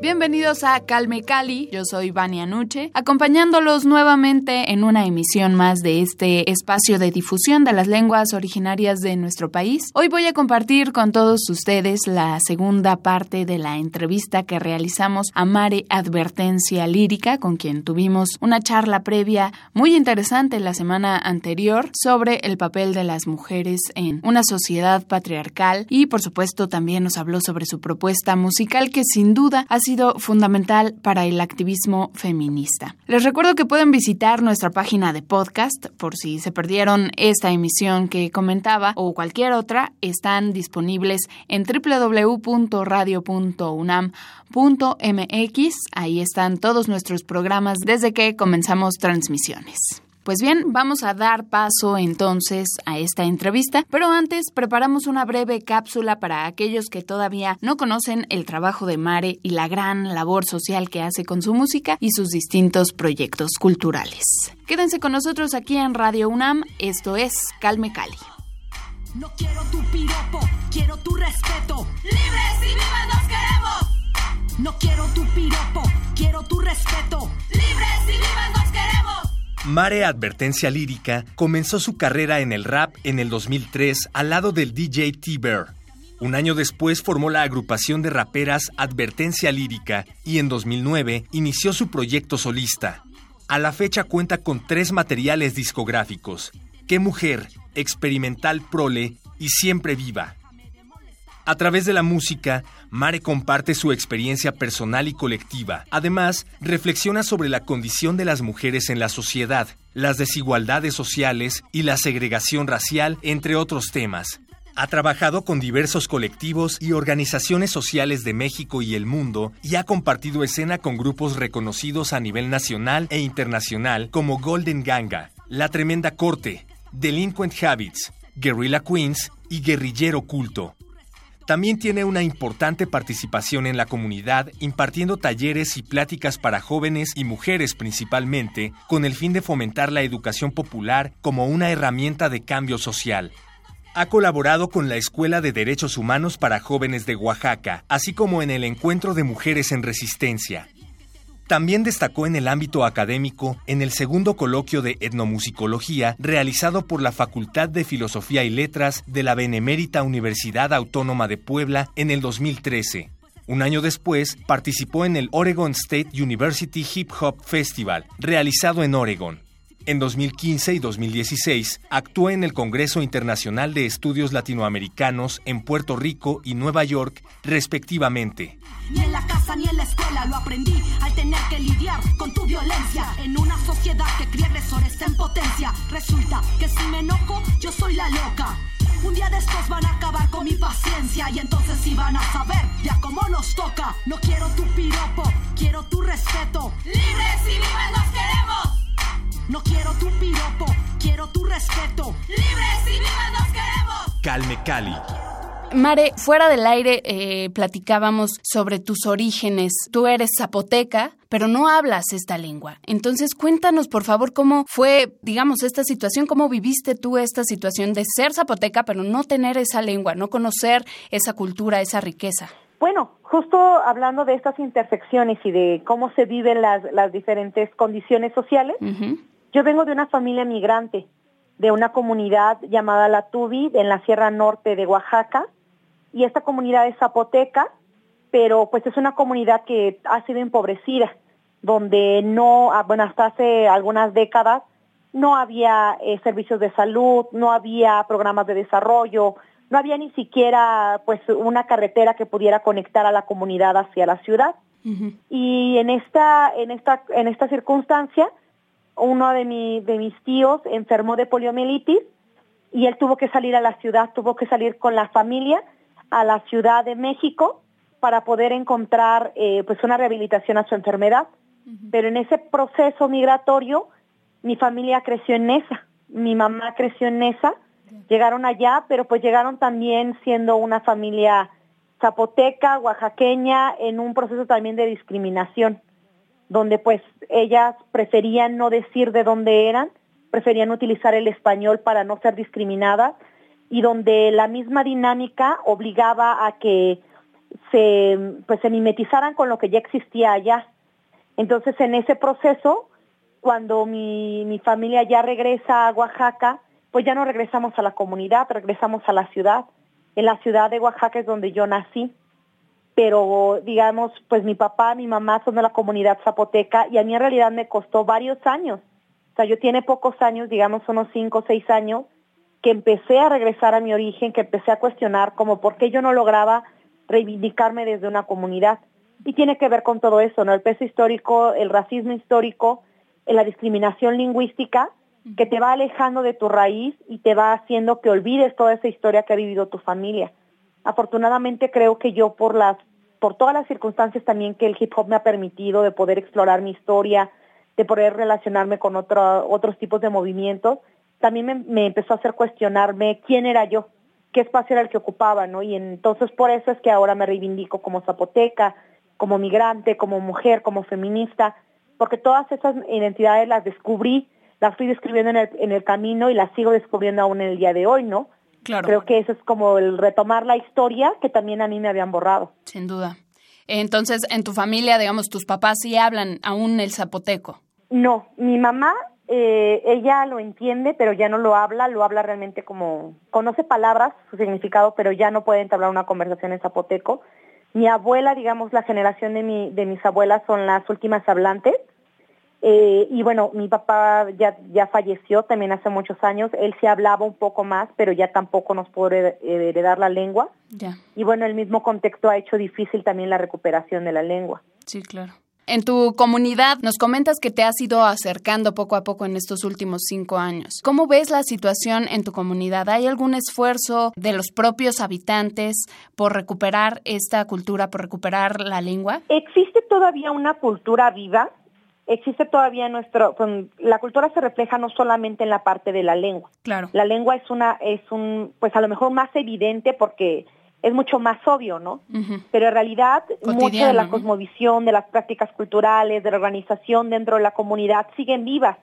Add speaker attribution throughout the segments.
Speaker 1: Bienvenidos a Calme Cali, yo soy Vania Nuche, acompañándolos nuevamente en una emisión más de este espacio de difusión de las lenguas originarias de nuestro país. Hoy voy a compartir con todos ustedes la segunda parte de la entrevista que realizamos a Mare Advertencia Lírica, con quien tuvimos una charla previa muy interesante la semana anterior sobre el papel de las mujeres en una sociedad patriarcal y por supuesto también nos habló sobre su propuesta musical que sin duda ha sido fundamental para el activismo feminista. Les recuerdo que pueden visitar nuestra página de podcast por si se perdieron esta emisión que comentaba o cualquier otra, están disponibles en www.radio.unam.mx. Ahí están todos nuestros programas desde que comenzamos transmisiones. Pues bien, vamos a dar paso entonces a esta entrevista, pero antes preparamos una breve cápsula para aquellos que todavía no conocen el trabajo de Mare y la gran labor social que hace con su música y sus distintos proyectos culturales. Quédense con nosotros aquí en Radio UNAM, esto es Calme Cali.
Speaker 2: No quiero tu piropo, quiero tu respeto. Libres y vivas nos queremos. No quiero tu piropo, quiero tu respeto. Libres y vivas nos.
Speaker 3: Mare Advertencia Lírica comenzó su carrera en el rap en el 2003 al lado del DJ T-Bear. Un año después formó la agrupación de raperas Advertencia Lírica y en 2009 inició su proyecto solista. A la fecha cuenta con tres materiales discográficos: Qué mujer, Experimental Prole y Siempre Viva. A través de la música, Mare comparte su experiencia personal y colectiva. Además, reflexiona sobre la condición de las mujeres en la sociedad, las desigualdades sociales y la segregación racial, entre otros temas. Ha trabajado con diversos colectivos y organizaciones sociales de México y el mundo y ha compartido escena con grupos reconocidos a nivel nacional e internacional como Golden Ganga, La Tremenda Corte, Delinquent Habits, Guerrilla Queens y Guerrillero Culto. También tiene una importante participación en la comunidad impartiendo talleres y pláticas para jóvenes y mujeres principalmente, con el fin de fomentar la educación popular como una herramienta de cambio social. Ha colaborado con la Escuela de Derechos Humanos para Jóvenes de Oaxaca, así como en el Encuentro de Mujeres en Resistencia. También destacó en el ámbito académico en el segundo coloquio de etnomusicología realizado por la Facultad de Filosofía y Letras de la Benemérita Universidad Autónoma de Puebla en el 2013. Un año después, participó en el Oregon State University Hip Hop Festival, realizado en Oregon. En 2015 y 2016 actuó en el Congreso Internacional de Estudios Latinoamericanos en Puerto Rico y Nueva York, respectivamente.
Speaker 2: Ni en la casa ni en la escuela lo aprendí al tener que lidiar con tu violencia en una sociedad que cría agresores en potencia. Resulta que si me enojo, yo soy la loca. Un día de estos van a acabar con mi paciencia y entonces sí van a saber ya cómo nos toca. No quiero tu piropo, quiero tu respeto. Libres y vivas nos queremos. No quiero tu piropo, quiero tu respeto. Libres y vivas nos queremos.
Speaker 3: Calme Cali.
Speaker 1: Mare, fuera del aire eh, platicábamos sobre tus orígenes. Tú eres zapoteca, pero no hablas esta lengua. Entonces, cuéntanos, por favor, cómo fue, digamos, esta situación, cómo viviste tú esta situación de ser zapoteca, pero no tener esa lengua, no conocer esa cultura, esa riqueza.
Speaker 4: Bueno, justo hablando de estas intersecciones y de cómo se viven las, las diferentes condiciones sociales, yo vengo de una familia migrante, de una comunidad llamada La Tubi, en la Sierra Norte de Oaxaca, y esta comunidad es zapoteca, pero pues es una comunidad que ha sido empobrecida, donde no, ah, bueno, hasta hace algunas décadas no había eh, servicios de salud, no había programas de desarrollo, no había ni siquiera pues una carretera que pudiera conectar a la comunidad hacia la ciudad. Y en esta, en esta, en esta circunstancia, uno de, mi, de mis tíos enfermó de poliomielitis y él tuvo que salir a la ciudad, tuvo que salir con la familia a la Ciudad de México para poder encontrar eh, pues una rehabilitación a su enfermedad. Pero en ese proceso migratorio, mi familia creció en Nesa, mi mamá creció en Nesa, llegaron allá, pero pues llegaron también siendo una familia zapoteca, oaxaqueña, en un proceso también de discriminación, donde pues ellas preferían no decir de dónde eran, preferían utilizar el español para no ser discriminadas y donde la misma dinámica obligaba a que se pues se mimetizaran con lo que ya existía allá. Entonces en ese proceso, cuando mi, mi familia ya regresa a Oaxaca, pues ya no regresamos a la comunidad, regresamos a la ciudad. En la ciudad de Oaxaca es donde yo nací, pero digamos, pues mi papá, mi mamá son de la comunidad zapoteca y a mí en realidad me costó varios años. O sea, yo tiene pocos años, digamos unos cinco o seis años, que empecé a regresar a mi origen, que empecé a cuestionar como por qué yo no lograba reivindicarme desde una comunidad. Y tiene que ver con todo eso, ¿no? El peso histórico, el racismo histórico, la discriminación lingüística, que te va alejando de tu raíz y te va haciendo que olvides toda esa historia que ha vivido tu familia. Afortunadamente creo que yo por las por todas las circunstancias también que el hip hop me ha permitido de poder explorar mi historia, de poder relacionarme con otro, otros tipos de movimientos, también me, empezó a hacer cuestionarme quién era yo, qué espacio era el que ocupaba, ¿no? Y entonces por eso es que ahora me reivindico como zapoteca, como migrante, como mujer, como feminista, porque todas esas identidades las descubrí las fui describiendo en el, en el camino y las sigo descubriendo aún en el día de hoy, ¿no?
Speaker 1: Claro.
Speaker 4: Creo que eso es como el retomar la historia que también a mí me habían borrado.
Speaker 1: Sin duda. Entonces, en tu familia, digamos, tus papás sí hablan aún el zapoteco.
Speaker 4: No, mi mamá, eh, ella lo entiende, pero ya no lo habla, lo habla realmente como, conoce palabras, su significado, pero ya no puede entablar una conversación en zapoteco. Mi abuela, digamos, la generación de, mi, de mis abuelas son las últimas hablantes, eh, y bueno, mi papá ya, ya falleció también hace muchos años. Él se hablaba un poco más, pero ya tampoco nos pudo heredar la lengua.
Speaker 1: Ya.
Speaker 4: Y bueno, el mismo contexto ha hecho difícil también la recuperación de la lengua.
Speaker 1: Sí, claro. En tu comunidad nos comentas que te has ido acercando poco a poco en estos últimos cinco años. ¿Cómo ves la situación en tu comunidad? ¿Hay algún esfuerzo de los propios habitantes por recuperar esta cultura, por recuperar la lengua?
Speaker 4: Existe todavía una cultura viva existe todavía nuestro, pues, la cultura se refleja no solamente en la parte de la lengua.
Speaker 1: Claro.
Speaker 4: La lengua es una, es un, pues a lo mejor más evidente porque es mucho más obvio, ¿no? Pero en realidad mucha de la cosmovisión, de las prácticas culturales, de la organización dentro de la comunidad siguen vivas.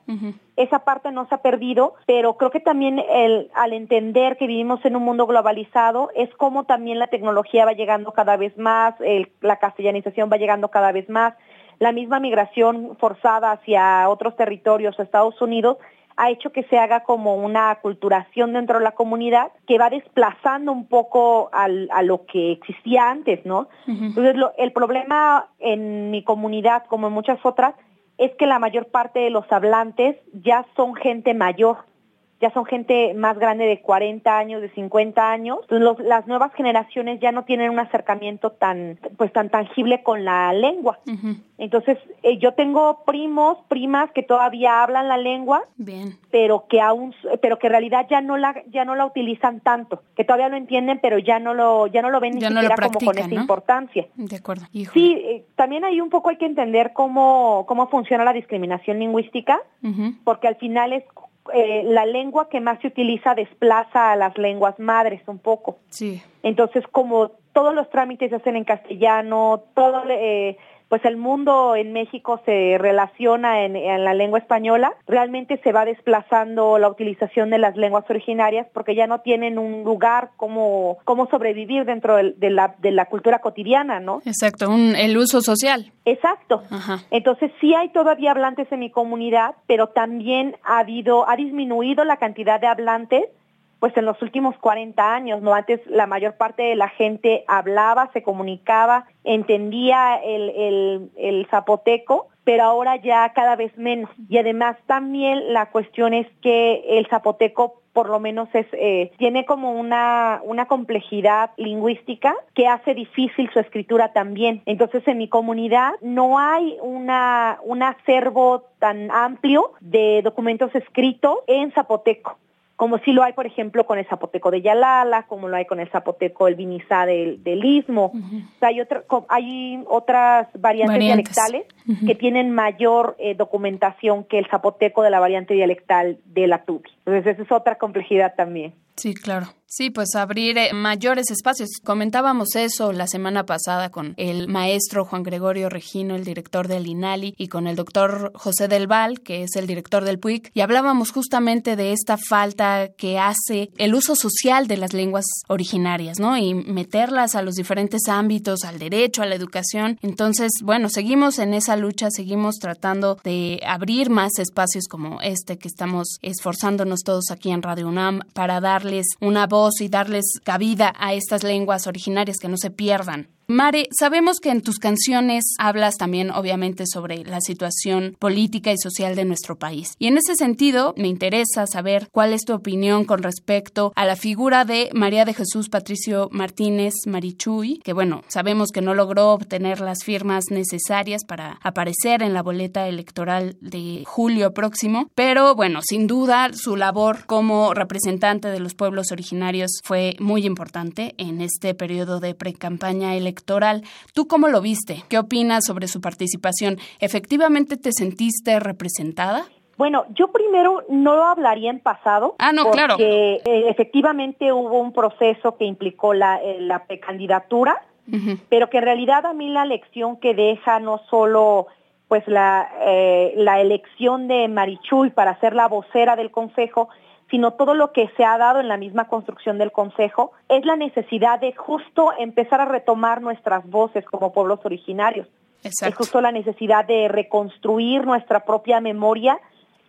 Speaker 4: Esa parte no se ha perdido, pero creo que también el, al entender que vivimos en un mundo globalizado es como también la tecnología va llegando cada vez más, el, la castellanización va llegando cada vez más la misma migración forzada hacia otros territorios, Estados Unidos, ha hecho que se haga como una aculturación dentro de la comunidad que va desplazando un poco al, a lo que existía antes, ¿no? Entonces, el problema en mi comunidad, como en muchas otras, es que la mayor parte de los hablantes ya son gente mayor ya son gente más grande de 40 años, de 50 años. Entonces las nuevas generaciones ya no tienen un acercamiento tan, pues tan tangible con la lengua. Entonces eh, yo tengo primos, primas que todavía hablan la lengua,
Speaker 1: Bien.
Speaker 4: pero que aún, pero que en realidad ya no la, ya no la utilizan tanto, que todavía lo entienden, pero ya no lo, ya no lo ven ni siquiera como con esa importancia.
Speaker 1: De acuerdo.
Speaker 4: Sí, eh, también ahí un poco hay que entender cómo, cómo funciona la discriminación lingüística, porque al final es eh, la lengua que más se utiliza desplaza a las lenguas madres un poco.
Speaker 1: Sí.
Speaker 4: Entonces, como todos los trámites se hacen en castellano, todo eh, pues el mundo en México se relaciona en, la lengua española, realmente se va desplazando la utilización de las lenguas originarias porque ya no tienen un lugar como, como sobrevivir dentro de, la, de la cultura cotidiana, ¿no?
Speaker 1: Exacto, un, el uso social.
Speaker 4: Exacto. Entonces sí hay todavía hablantes en mi comunidad, pero también ha habido, ha disminuido la cantidad de hablantes pues en los últimos 40 años, ¿no? Antes la mayor parte de la gente hablaba, se comunicaba, entendía el, el, zapoteco, pero ahora ya cada vez menos. Y además también la cuestión es que el zapoteco por lo menos es, eh, tiene como una, una complejidad lingüística que hace difícil su escritura también. Entonces en mi comunidad no hay una, un acervo tan amplio de documentos escritos en zapoteco como sí lo hay, por ejemplo, con el zapoteco de Yalala, como lo hay con el zapoteco el Vinizá del, Istmo. hay, hay otras variantes, dialectales que tienen mayor eh, documentación que el zapoteco de la variante dialectal de la Tubi. Entonces, esa es otra complejidad también.
Speaker 1: Sí, claro. Sí, pues abrir eh, mayores espacios. Comentábamos eso la semana pasada con el maestro Juan Gregorio Regino, el director del INALI, y con el doctor José del Val, que es el director del PUIC, y hablábamos justamente de esta falta que hace el uso social de las lenguas originarias, ¿no? Y meterlas a los diferentes ámbitos, al derecho, a la educación. Entonces, bueno, seguimos en esa lucha, seguimos tratando de abrir más espacios como este que estamos esforzándonos todos aquí en Radio UNAM para darles una voz y darles cabida a estas lenguas originarias que no se pierdan. Mare, sabemos que en tus canciones hablas también obviamente sobre la situación política y social de nuestro país. Y en ese sentido, me interesa saber cuál es tu opinión con respecto a la figura de María de Jesús Patricio Martínez Marichuy, que bueno, sabemos que no logró obtener las firmas necesarias para aparecer en la boleta electoral de julio próximo, pero bueno, sin duda su labor como representante de los pueblos originarios fue muy importante en este periodo de pre-campaña electoral electoral. ¿Tú cómo lo viste? ¿Qué opinas sobre su participación? ¿Efectivamente te sentiste representada?
Speaker 4: Bueno, yo primero no lo hablaría en pasado.
Speaker 1: Ah, no,
Speaker 4: porque,
Speaker 1: claro.
Speaker 4: Eh, efectivamente hubo un proceso que implicó la, eh, la precandidatura, pero que en realidad a mí la lección que deja no solo pues la, eh, la elección de Marichuy para ser la vocera del Consejo, sino todo lo que se ha dado en la misma construcción del Consejo, es la necesidad de justo empezar a retomar nuestras voces como pueblos originarios. Es justo la necesidad de reconstruir nuestra propia memoria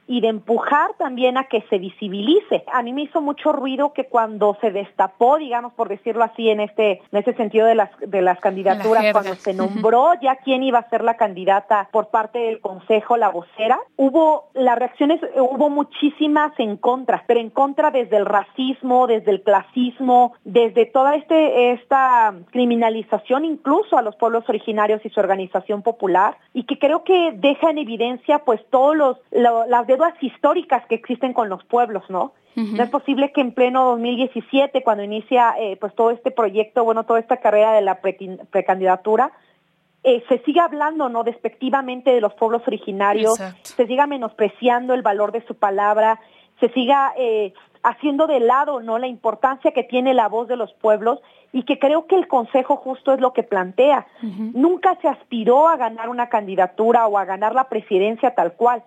Speaker 4: y de empujar también a que se visibilice. A mí me hizo mucho ruido que cuando se destapó, digamos por decirlo así en este en ese sentido de las de las candidaturas, cuando se nombró ya quién iba a ser la candidata por parte del consejo, la vocera, hubo las reacciones hubo muchísimas en contra, pero en contra desde el racismo, desde el clasismo, desde toda este esta criminalización incluso a los pueblos originarios y su organización popular y que creo que deja en evidencia pues todos los las deudas históricas que existen con los pueblos, ¿no? No es posible que en pleno 2017, cuando inicia eh, pues todo este proyecto, bueno, toda esta carrera de la precandidatura, eh, se siga hablando, ¿no? Despectivamente de los pueblos originarios, se siga menospreciando el valor de su palabra, se siga eh, haciendo de lado, ¿no? La importancia que tiene la voz de los pueblos y que creo que el Consejo justo es lo que plantea. Nunca se aspiró a ganar una candidatura o a ganar la presidencia tal cual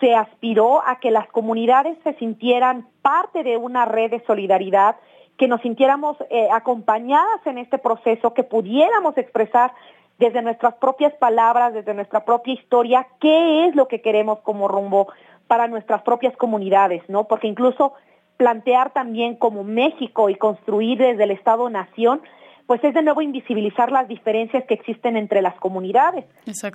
Speaker 4: se aspiró a que las comunidades se sintieran parte de una red de solidaridad, que nos sintiéramos eh, acompañadas en este proceso, que pudiéramos expresar desde nuestras propias palabras, desde nuestra propia historia, qué es lo que queremos como rumbo para nuestras propias comunidades, ¿no? Porque incluso plantear también como México y construir desde el Estado-Nación pues es de nuevo invisibilizar las diferencias que existen entre las comunidades.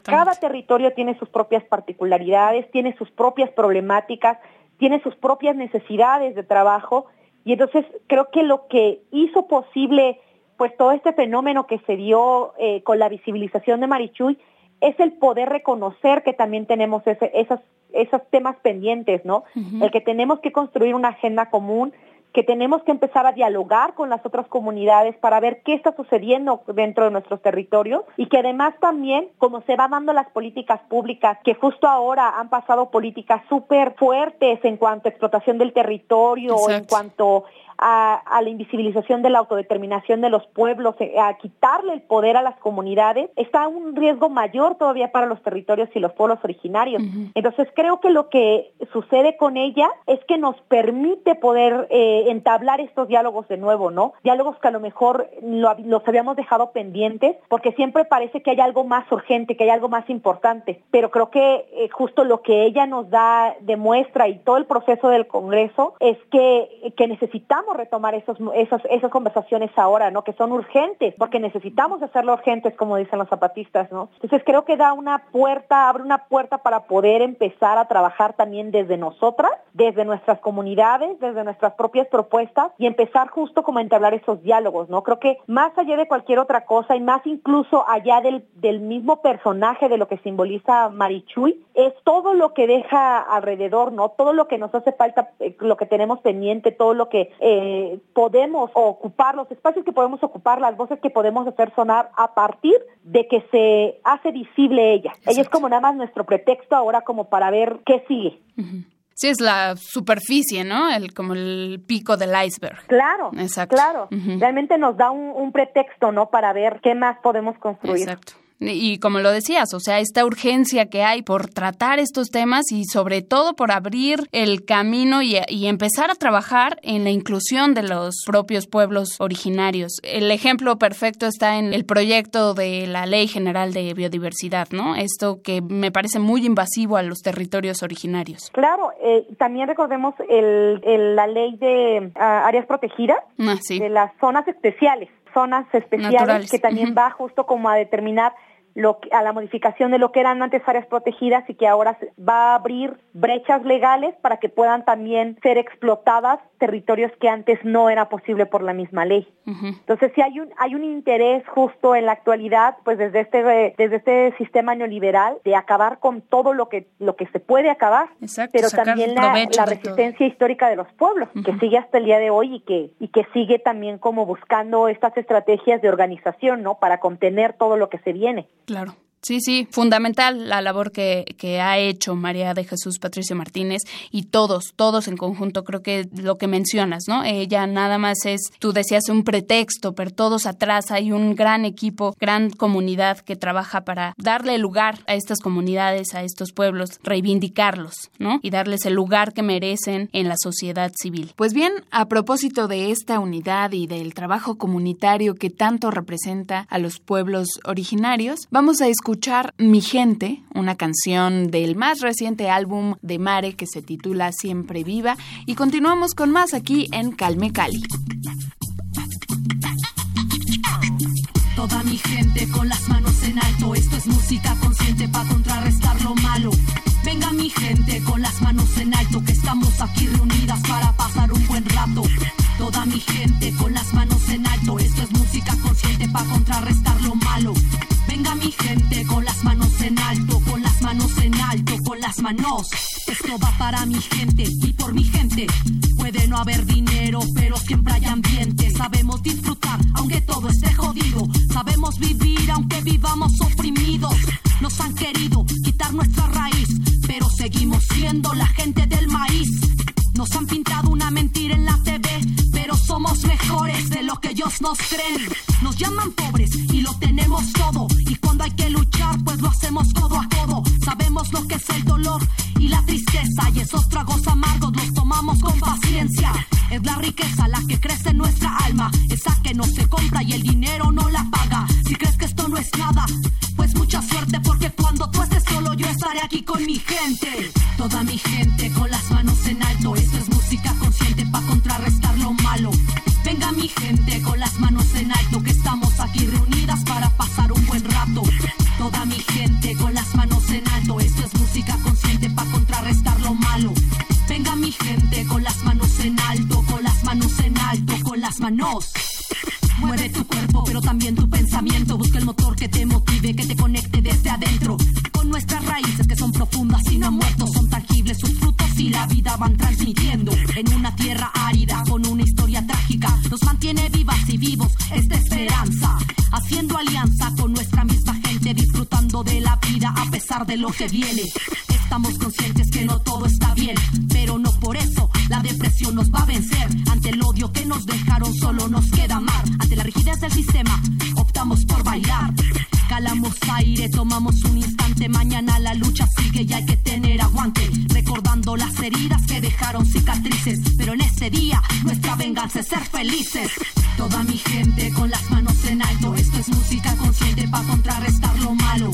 Speaker 4: Cada territorio tiene sus propias particularidades, tiene sus propias problemáticas, tiene sus propias necesidades de trabajo y entonces creo que lo que hizo posible pues todo este fenómeno que se dio eh, con la visibilización de Marichuy es el poder reconocer que también tenemos ese, esos, esos temas pendientes, ¿no? El que tenemos que construir una agenda común, que tenemos que empezar a dialogar con las otras comunidades para ver qué está sucediendo dentro de nuestros territorios y que además también, como se va dando las políticas públicas, que justo ahora han pasado políticas súper fuertes en cuanto a explotación del territorio, o en cuanto a, la invisibilización de la autodeterminación de los pueblos, eh, a quitarle el poder a las comunidades, está un riesgo mayor todavía para los territorios y los pueblos originarios. Entonces creo que lo que sucede con ella es que nos permite poder eh, entablar estos diálogos de nuevo, ¿no? Diálogos que a lo mejor los habíamos dejado pendientes porque siempre parece que hay algo más urgente, que hay algo más importante, pero creo que eh, justo lo que ella nos da, demuestra y todo el proceso del Congreso es que, que necesitamos retomar esos, esos, esas conversaciones ahora, ¿no? Que son urgentes, porque necesitamos hacerlo urgentes, como dicen los zapatistas, ¿no? Entonces creo que da una puerta, abre una puerta para poder empezar a trabajar también desde nosotras, desde nuestras comunidades, desde nuestras propias propuestas y empezar justo como a entablar esos diálogos, ¿no? Creo que más allá de cualquier otra cosa y más incluso allá del, del mismo personaje de lo que simboliza Marichuy, es todo lo que deja alrededor, ¿no? Todo lo que nos hace falta, eh, lo que tenemos pendiente, todo lo que eh, podemos ocupar, los espacios que podemos ocupar, las voces que podemos hacer sonar a partir de que se hace visible ella. Ella es como nada más nuestro pretexto ahora como para ver qué sigue.
Speaker 1: Sí, es la superficie, ¿no? El, como el pico del iceberg.
Speaker 4: Claro, Exacto. claro. Realmente nos da un, un, pretexto, ¿no? Para ver qué más podemos construir.
Speaker 1: Exacto. Y como lo decías, o sea, esta urgencia que hay por tratar estos temas y sobre todo por abrir el camino y, empezar a trabajar en la inclusión de los propios pueblos originarios. El ejemplo perfecto está en el proyecto de la Ley General de Biodiversidad, ¿no? Esto que me parece muy invasivo a los territorios originarios.
Speaker 4: Claro, eh, también recordemos el, la ley de ah, áreas protegidas, ah, de las zonas especiales zonas especiales que también va justo como a determinar lo, a la modificación de lo que eran antes áreas protegidas y que ahora va a abrir brechas legales para que puedan también ser explotadas territorios que antes no era posible por la misma ley. Entonces, si hay un hay un interés justo en la actualidad, pues desde este desde este sistema neoliberal de acabar con todo lo que lo que se puede acabar, pero también la, la resistencia histórica de los pueblos que sigue hasta el día de hoy y que y que sigue también como buscando estas estrategias de organización, ¿no? Para contener todo lo que se viene.
Speaker 1: Claro. Sí, sí, fundamental la labor que, que, ha hecho María de Jesús Patricio Martínez y todos, todos en conjunto, creo que lo que mencionas, ¿no? Ella nada más es, tú decías, un pretexto, pero todos atrás hay un gran equipo, gran comunidad que trabaja para darle lugar a estas comunidades, a estos pueblos, reivindicarlos, ¿no? Y darles el lugar que merecen en la sociedad civil. Pues bien, a propósito de esta unidad y del trabajo comunitario que tanto representa a los pueblos originarios, vamos a escuchar escuchar Mi Gente, una canción del más reciente álbum de Mare que se titula Siempre Viva y continuamos con más aquí en Calme Cali.
Speaker 2: Toda mi gente con las manos en alto, esto es música consciente para contrarrestar lo malo. Venga mi gente con las manos en alto, que estamos aquí reunidas para pasar un buen rato. Toda mi gente con las manos en alto, esto es música consciente para contrarrestar lo malo. Venga mi gente con las manos en alto, con las manos en alto, con las manos. Esto va para mi gente y por mi gente. Puede no haber dinero, pero siempre hay ambiente. Sabemos disfrutar, aunque todo esté jodido. Sabemos vivir, aunque vivamos oprimidos. Nos han querido quitar nuestra raíz, pero seguimos siendo la gente del maíz. Nos han pintado una mentira en la TV, pero somos mejores de lo ellos nos creen. Nos llaman pobres y lo tenemos todo. Y cuando hay que luchar, pues lo hacemos codo a codo. Sabemos lo que es el dolor y la tristeza. Y esos tragos amargos los tomamos con paciencia. Es la riqueza la que crece en nuestra alma. Esa que no se compra y el dinero no la paga. Si crees que esto no es nada, pues mucha suerte. Porque cuando tú estés solo, yo estaré aquí con mi gente. Toda mi gente con las gente con las manos en alto, que estamos aquí reunidas para pasar un buen rato. Toda mi gente con las manos en alto, esto es música consciente para contrarrestar lo malo. Venga mi gente con las manos en alto, con las manos en alto, con las manos. Mueve tu cuerpo, pero también tu pensamiento. Busca el motor que te motive, que te conecte desde adentro. Con nuestras raíces que son profundas y no han son tangibles sus frutos y la vida van transmitiendo. En una tierra árida, con una historia trágica, nos mantiene vivas y vivos esta esperanza. Haciendo alianza con nuestra misma disfrutando de la vida a pesar de lo que viene. Estamos conscientes que no todo está bien, pero no por eso la depresión nos va a vencer. Ante el odio que nos dejaron, solo nos queda amar. Ante la rigidez del sistema, optamos por bailar. Calamos aire, tomamos un instante. Mañana la lucha sigue y hay que tener aguante. Recordando las heridas que dejaron cicatrices. Pero en ese día, nuestra venganza es ser felices. Toda mi gente con las manos en alto. Esto es música consciente para contrarrestar lo malo.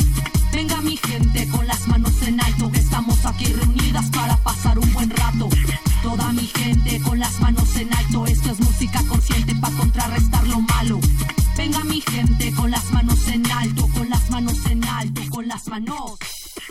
Speaker 2: Venga mi gente con las manos en alto, estamos aquí reunidas para pasar un buen rato. Toda mi gente con las manos en alto. Esto es música consciente para contrarrestar lo malo. Mi gente con las manos en alto, con las manos en alto, con las manos.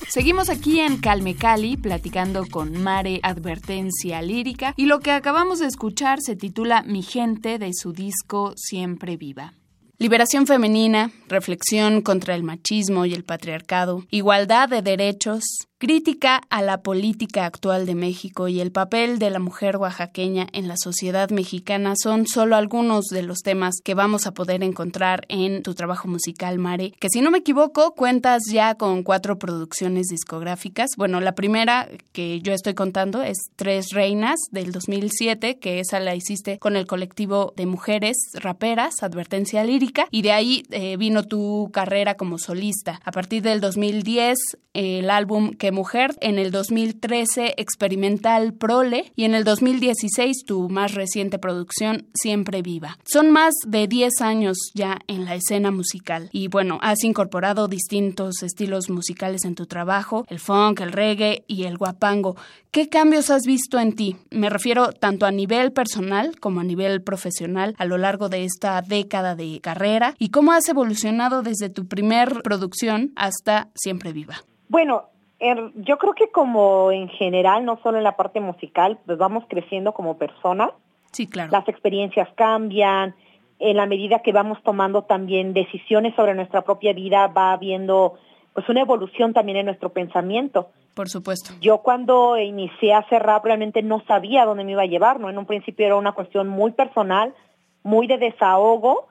Speaker 1: Seguimos aquí en Calme Cali platicando con Mare Advertencia Lírica y lo que acabamos de escuchar se titula Mi gente de su disco Siempre Viva. Liberación femenina, reflexión contra el machismo y el patriarcado, igualdad de derechos, Crítica a la política actual de México y el papel de la mujer oaxaqueña en la sociedad mexicana son solo algunos de los temas que vamos a poder encontrar en tu trabajo musical, Mare, que si no me equivoco cuentas ya con cuatro producciones discográficas. Bueno, la primera que yo estoy contando es Tres Reinas del 2007, que esa la hiciste con el colectivo de mujeres raperas, Advertencia Lírica, y de ahí eh, vino tu carrera como solista. A partir del 2010, el álbum que Mujer, en el 2013 Experimental Prole y en el 2016 tu más reciente producción Siempre Viva. Son más de 10 años ya en la escena musical y bueno, has incorporado distintos estilos musicales en tu trabajo, el funk, el reggae y el guapango. ¿Qué cambios has visto en ti? Me refiero tanto a nivel personal como a nivel profesional a lo largo de esta década de carrera y cómo has evolucionado desde tu primer producción hasta Siempre Viva.
Speaker 4: Bueno, yo creo que como en general, no solo en la parte musical, pues vamos creciendo como personas.
Speaker 1: Sí, claro.
Speaker 4: Las experiencias cambian, en la medida que vamos tomando también decisiones sobre nuestra propia vida, va habiendo pues una evolución también en nuestro pensamiento.
Speaker 1: Por supuesto.
Speaker 4: Yo cuando inicié a hacer rap realmente no sabía dónde me iba a llevar, ¿no? En un principio era una cuestión muy personal, muy de desahogo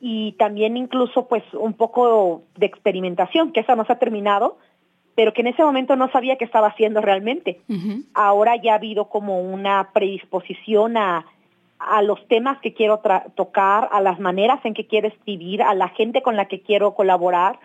Speaker 4: y también incluso pues un poco de experimentación, que esa no se ha terminado, pero que en ese momento no sabía qué estaba haciendo realmente. Ahora ya ha habido como una predisposición a, a los temas que quiero tocar, a las maneras en que quiero escribir, a la gente con la que quiero colaborar,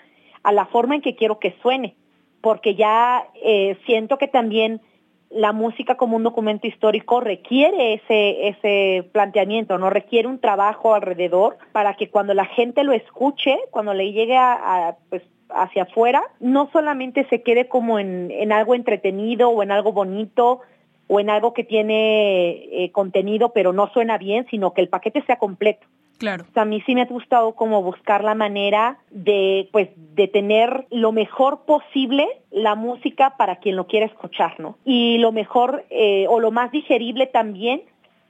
Speaker 4: a la forma en que quiero que suene, porque ya eh, siento que también la música como un documento histórico requiere ese, ese planteamiento, no requiere un trabajo alrededor para que cuando la gente lo escuche, cuando le llegue a, a pues, hacia afuera, no solamente se quede como en, en algo entretenido o en algo bonito o en algo que tiene eh, contenido pero no suena bien, sino que el paquete sea completo.
Speaker 1: Claro.
Speaker 4: a mí sí me ha gustado como buscar la manera de, pues, de tener lo mejor posible la música para quien lo quiera escuchar, ¿no? Y lo mejor eh, o lo más digerible también,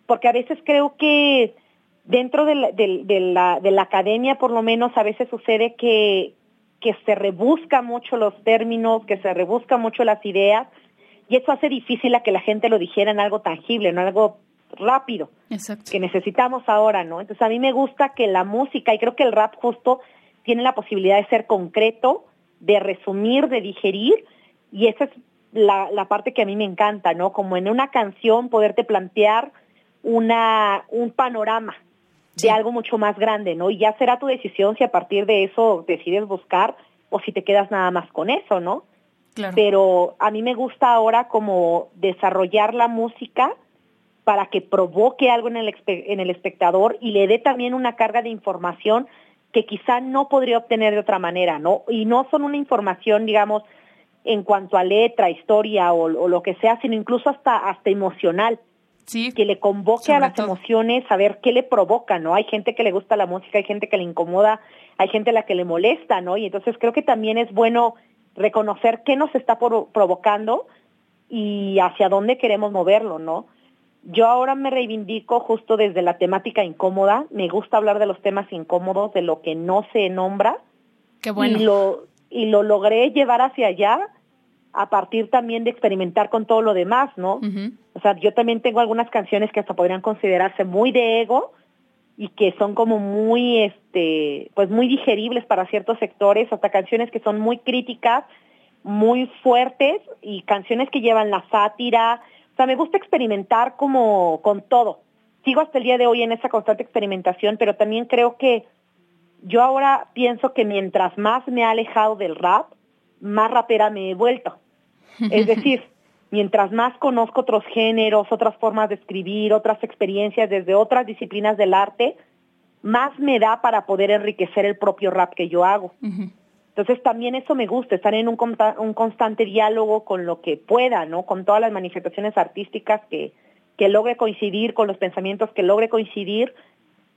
Speaker 4: porque a veces creo que dentro de la, de la, de la academia, por lo menos, a veces sucede que, que se rebusca mucho los términos, que se rebusca mucho las ideas, y eso hace difícil a que la gente lo dijera en algo tangible, no algo rápido, que necesitamos ahora, ¿no? Entonces a mí me gusta que la música, y creo que el rap justo tiene la posibilidad de ser concreto, de resumir, de digerir, y esa es la, la parte que a mí me encanta, ¿no? Como en una canción poderte plantear una, un panorama de algo mucho más grande, ¿no? Y ya será tu decisión si a partir de eso decides buscar o si te quedas nada más con eso, ¿no?
Speaker 1: Claro.
Speaker 4: Pero a mí me gusta ahora como desarrollar la música para que provoque algo en el, en el espectador y le dé también una carga de información que quizá no podría obtener de otra manera, ¿no? Y no son una información, digamos, en cuanto a letra, historia o, o lo que sea, sino incluso hasta, hasta emocional que le convoque a las emociones, a ver qué le provoca, ¿no? Hay gente que le gusta la música, hay gente que le incomoda, hay gente a la que le molesta, ¿no? Y entonces creo que también es bueno reconocer qué nos está provocando y hacia dónde queremos moverlo, ¿no? Yo ahora me reivindico justo desde la temática incómoda, me gusta hablar de los temas incómodos, de lo que no se nombra.
Speaker 1: Qué bueno.
Speaker 4: Y lo, y lo logré llevar hacia allá a partir también de experimentar con todo lo demás, ¿no? O sea, yo también tengo algunas canciones que hasta podrían considerarse muy de ego y que son como muy, este, pues muy digeribles para ciertos sectores, hasta canciones que son muy críticas, muy fuertes y canciones que llevan la sátira. O sea, me gusta experimentar como con todo. Sigo hasta el día de hoy en esa constante experimentación, pero también creo que yo ahora pienso que mientras más me he alejado del rap, más rapera me he vuelto. Es decir, mientras más conozco otros géneros, otras formas de escribir, otras experiencias desde otras disciplinas del arte, más me da para poder enriquecer el propio rap que yo hago. Entonces también eso me gusta, estar en un, un constante diálogo con lo que pueda, ¿no? Con todas las manifestaciones artísticas que, que logre coincidir, con los pensamientos que logre coincidir,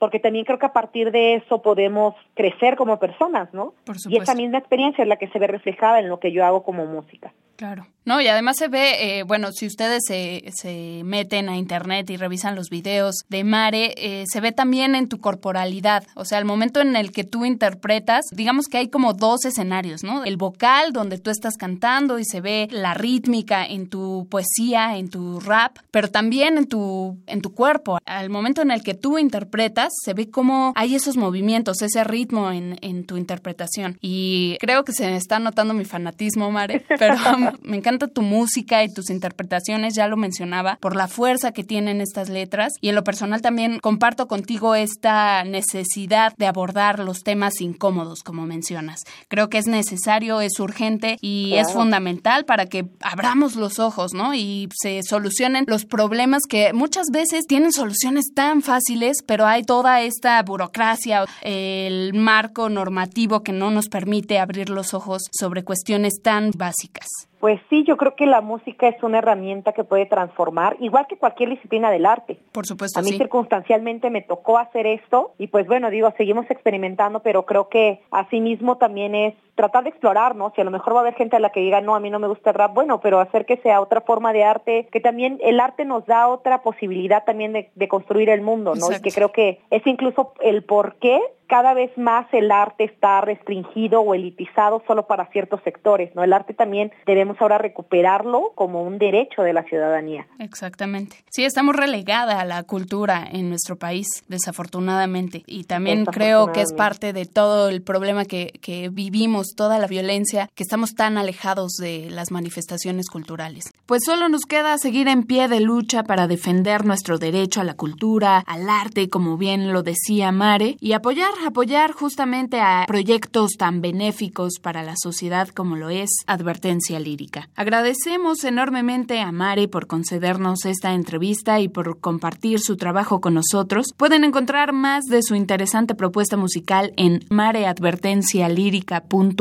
Speaker 4: porque también creo que a partir de eso podemos crecer como personas, ¿no?
Speaker 1: Por
Speaker 4: y esa misma experiencia es la que se ve reflejada en lo que yo hago como música.
Speaker 1: Claro. No, y además se ve, eh, bueno, si ustedes se, se, meten a internet y revisan los videos de Mare, eh, se ve también en tu corporalidad. O sea, el momento en el que tú interpretas, digamos que hay como dos escenarios, ¿no? El vocal, donde tú estás cantando y se ve la rítmica en tu poesía, en tu rap, pero también en tu, en tu cuerpo. Al momento en el que tú interpretas, se ve como hay esos movimientos, ese ritmo en, en tu interpretación. Y creo que se está notando mi fanatismo, Mare, pero me encanta tu música y tus interpretaciones, ya lo mencionaba, por la fuerza que tienen estas letras. Y en lo personal también comparto contigo esta necesidad de abordar los temas incómodos, como mencionas. Creo que es necesario, es urgente y es fundamental para que abramos los ojos, ¿no? Y se solucionen los problemas que muchas veces tienen soluciones tan fáciles, pero hay toda esta burocracia, el marco normativo que no nos permite abrir los ojos sobre cuestiones tan básicas.
Speaker 4: Pues sí, yo creo que la música es una herramienta que puede transformar, igual que cualquier disciplina del arte.
Speaker 1: Por supuesto.
Speaker 4: A mí circunstancialmente me tocó hacer esto y pues bueno, digo, seguimos experimentando, pero creo que asimismo también es tratar de explorar, ¿no? Si a lo mejor va a haber gente a la que diga, no, a mí no me gusta el rap, bueno, pero hacer que sea otra forma de arte, que también el arte nos da otra posibilidad también de, de construir el mundo, ¿no? Y que creo que es incluso el por qué cada vez más el arte está restringido o elitizado solo para ciertos sectores, ¿no? El arte también debemos ahora recuperarlo como un derecho de la ciudadanía.
Speaker 1: Exactamente. Sí, estamos relegada a la cultura en nuestro país, desafortunadamente, y también creo que es parte de todo el problema que, que vivimos, toda la violencia, que estamos tan alejados de las manifestaciones culturales. Pues solo nos queda seguir en pie de lucha para defender nuestro derecho a la cultura, al arte, como bien lo decía Mare, y apoyar apoyar justamente a proyectos tan benéficos para la sociedad como lo es Advertencia Lírica. Agradecemos enormemente a Mare por concedernos esta entrevista y por compartir su trabajo con nosotros. Pueden encontrar más de su interesante propuesta musical en mareadvertencialírica.com.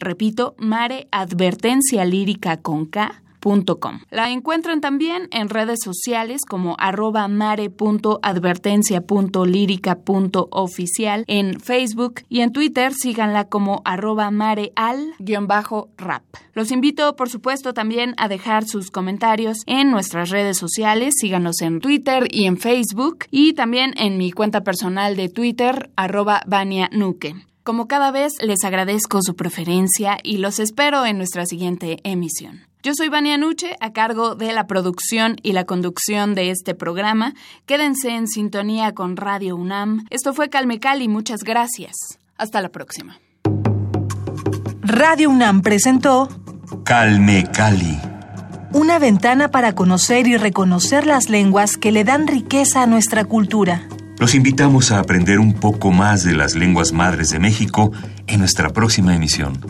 Speaker 1: Repito, mareadvertencialírica con K la encuentran también en redes sociales como arroba mare.advertencia.lírica.oficial en Facebook y en Twitter síganla como arroba mareal-rap. Los invito, por supuesto, también a dejar sus comentarios en nuestras redes sociales. Síganos en Twitter y en Facebook y también en mi cuenta personal de Twitter, arroba Vania Nuke. Como cada vez, les agradezco su preferencia y los espero en nuestra siguiente emisión. Yo soy Vania Nuche, a cargo de la producción y la conducción de este programa. Quédense en sintonía con Radio UNAM. Esto fue Calme Cali, muchas gracias. Hasta la próxima.
Speaker 5: Radio UNAM presentó
Speaker 6: Calme Cali.
Speaker 5: Una ventana para conocer y reconocer las lenguas que le dan riqueza a nuestra cultura.
Speaker 6: Los invitamos a aprender un poco más de las lenguas madres de México en nuestra próxima emisión.